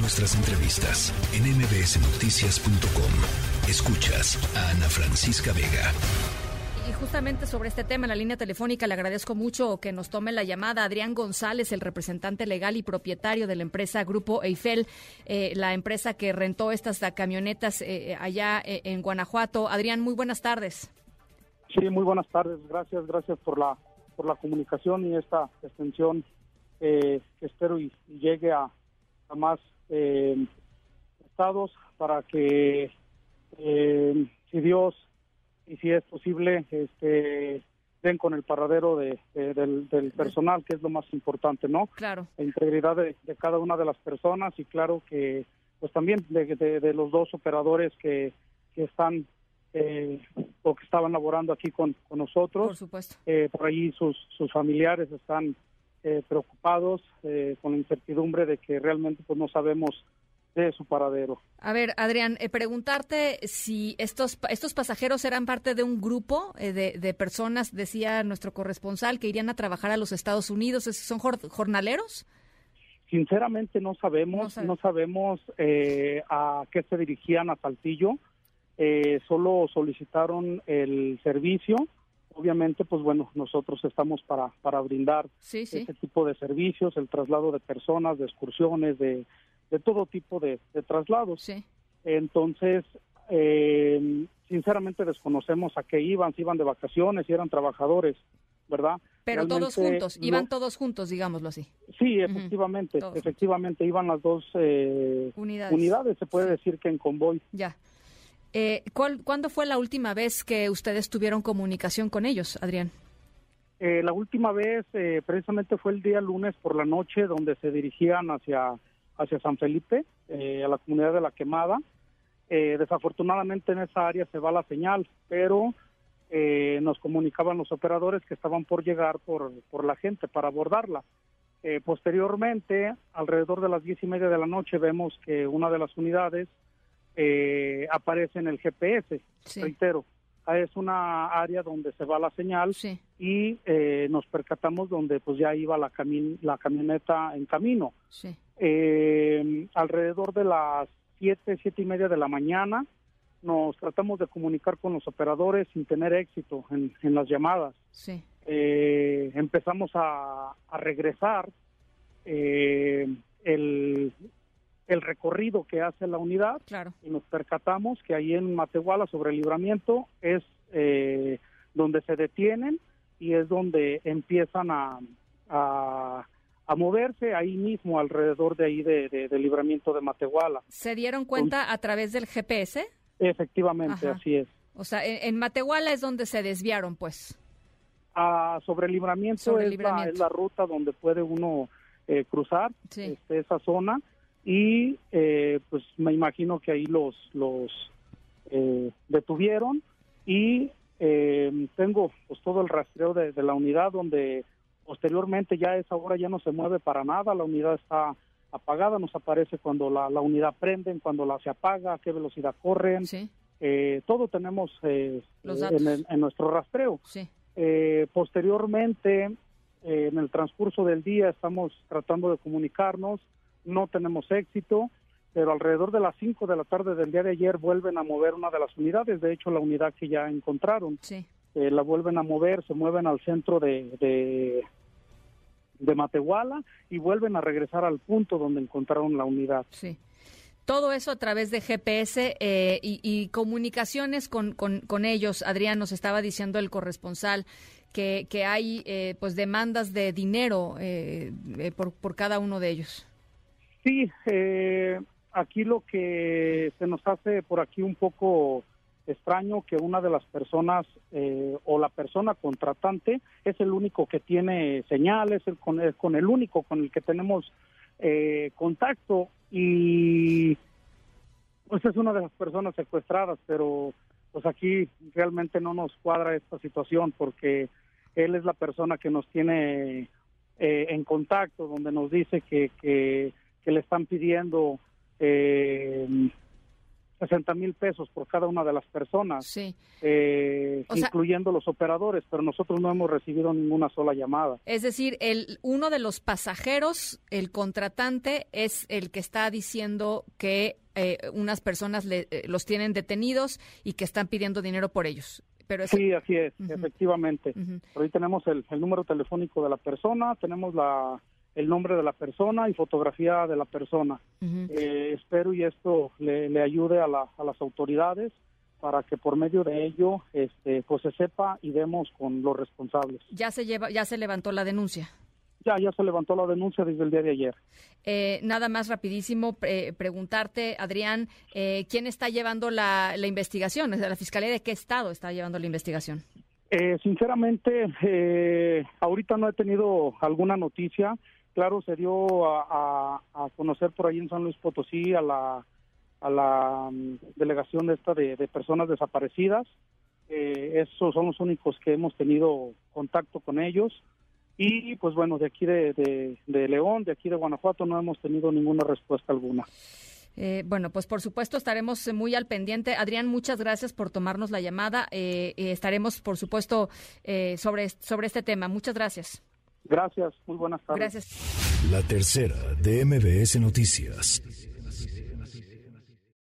Nuestras entrevistas en mbsnoticias.com. Escuchas a Ana Francisca Vega. Y justamente sobre este tema en la línea telefónica le agradezco mucho que nos tome la llamada Adrián González, el representante legal y propietario de la empresa Grupo Eiffel, eh, la empresa que rentó estas camionetas eh, allá eh, en Guanajuato. Adrián, muy buenas tardes. Sí, muy buenas tardes. Gracias, gracias por la por la comunicación y esta extensión que espero y, llegue a, a más estados para que si Dios y si es posible, este, den con el paradero de, del, personal, que es lo más importante, ¿no? Claro. La integridad de, cada una de las personas y claro que, pues también de, los dos operadores que, que están eh, o que estaban laborando aquí con, con nosotros. Por supuesto. Eh, por ahí sus, sus familiares están eh, preocupados con la incertidumbre de que realmente pues no sabemos de su paradero. A ver, Adrián, eh, preguntarte si estos estos pasajeros eran parte de un grupo eh, de, personas, decía nuestro corresponsal, que irían a trabajar a los Estados Unidos. ¿Son jornaleros? Sinceramente no sabemos, no, sabemos eh, a qué se dirigían a Saltillo. solo solicitaron el servicio. Obviamente, pues bueno, nosotros estamos para, para brindar ese tipo de servicios, el traslado de personas, de excursiones, de de todo tipo de, traslados. Sí. Entonces, eh, sinceramente desconocemos a qué iban, si iban de vacaciones, si eran trabajadores, ¿verdad? Pero todos juntos, iban todos juntos, digámoslo así. Sí, efectivamente, efectivamente iban las dos eh, unidades. se puede decir que en convoy. Ya. Eh, ¿Cuándo fue la última vez que ustedes tuvieron comunicación con ellos, Adrián? la última vez precisamente fue el día lunes por la noche donde se dirigían hacia hacia San Felipe, eh, a la comunidad de La Quemada. Eh, desafortunadamente en esa área se va la señal, pero eh, nos comunicaban los operadores que estaban por llegar por, por la gente para abordarla. posteriormente, alrededor de las diez y media de la noche, vemos que una de las unidades aparece en el GPS, reitero, es una área donde se va la señal y nos percatamos donde pues ya iba la, la camioneta en camino. Sí. Eh, alrededor de las siete, siete y media de la mañana nos tratamos de comunicar con los operadores sin tener éxito en, las llamadas. Sí. Eh, empezamos a, regresar eh, el, el, recorrido que hace la unidad claro. y nos percatamos que ahí en Matehuala sobre el libramiento es eh, donde se detienen y es donde empiezan a a moverse ahí mismo alrededor de ahí de, libramiento de Matehuala. ¿Se dieron cuenta a través del GPS? Efectivamente, así es. O sea, en, Matehuala es donde se desviaron, pues. Ah, sobre libramiento, es, La, ruta donde puede uno eh, cruzar este, esa zona y eh, pues me imagino que ahí los los eh, detuvieron y tengo pues todo el rastreo de, de la unidad donde Posteriormente ya a esa hora ya no se mueve para nada, la unidad está apagada, nos aparece cuando la, unidad prende, cuando la se apaga, a qué velocidad corren. Eh, todo tenemos eh, en, nuestro rastreo. Eh, posteriormente, en el transcurso del día estamos tratando de comunicarnos, no tenemos éxito, pero alrededor de las 5 de la tarde del día de ayer vuelven a mover una de las unidades, de hecho la unidad que ya encontraron. la vuelven a mover, se mueven al centro de, de Matehuala y vuelven a regresar al punto donde encontraron la unidad. Sí. Todo eso a través de GPS eh, y, comunicaciones con, con, ellos. Adrián nos estaba diciendo el corresponsal que, que hay eh, pues demandas de dinero eh, por, por cada uno de ellos. Sí, aquí lo que se nos hace por aquí un poco extraño que una de las personas eh, o la persona contratante es el único que tiene señales, el, con el único con el que tenemos eh, contacto y pues es una de las personas secuestradas, pero pues aquí realmente no nos cuadra esta situación porque él es la persona que nos tiene eh, en contacto, donde nos dice que, que, que le están pidiendo 60 mil pesos por cada una de las personas, eh, incluyendo los operadores, pero nosotros no hemos recibido ninguna sola llamada. Es decir, el uno de los pasajeros, el contratante, es el que está diciendo que eh, unas personas le, eh, los tienen detenidos y que están pidiendo dinero por ellos. Pero Sí, así es, efectivamente. Por ahí tenemos el número telefónico de la persona, tenemos la el nombre de la persona y fotografía de la persona. Eh, espero y esto le, ayude a, a, las autoridades para que por medio de ello este, pues se sepa y demos con los responsables. Ya se lleva, ya se levantó la denuncia. Ya, ya se levantó la denuncia desde el día de ayer. Eh, nada más rapidísimo preguntarte, Adrián, eh, ¿quién está llevando la, la investigación? ¿La Fiscalía de qué estado está llevando la investigación? sinceramente, ahorita no he tenido alguna noticia claro, se dio a, conocer por ahí en San Luis Potosí a la, a la mm, delegación de esta de, personas desaparecidas. Eh, esos son los únicos que hemos tenido contacto con ellos. Y pues bueno, de aquí de, León, de aquí de Guanajuato, no hemos tenido ninguna respuesta alguna. Eh, bueno, pues por supuesto estaremos muy al pendiente. Adrián, muchas gracias por tomarnos la llamada. Eh, estaremos, por supuesto, sobre, sobre este tema. Muchas gracias. Gracias, muy buenas tardes. Gracias. La tercera de MBS Noticias.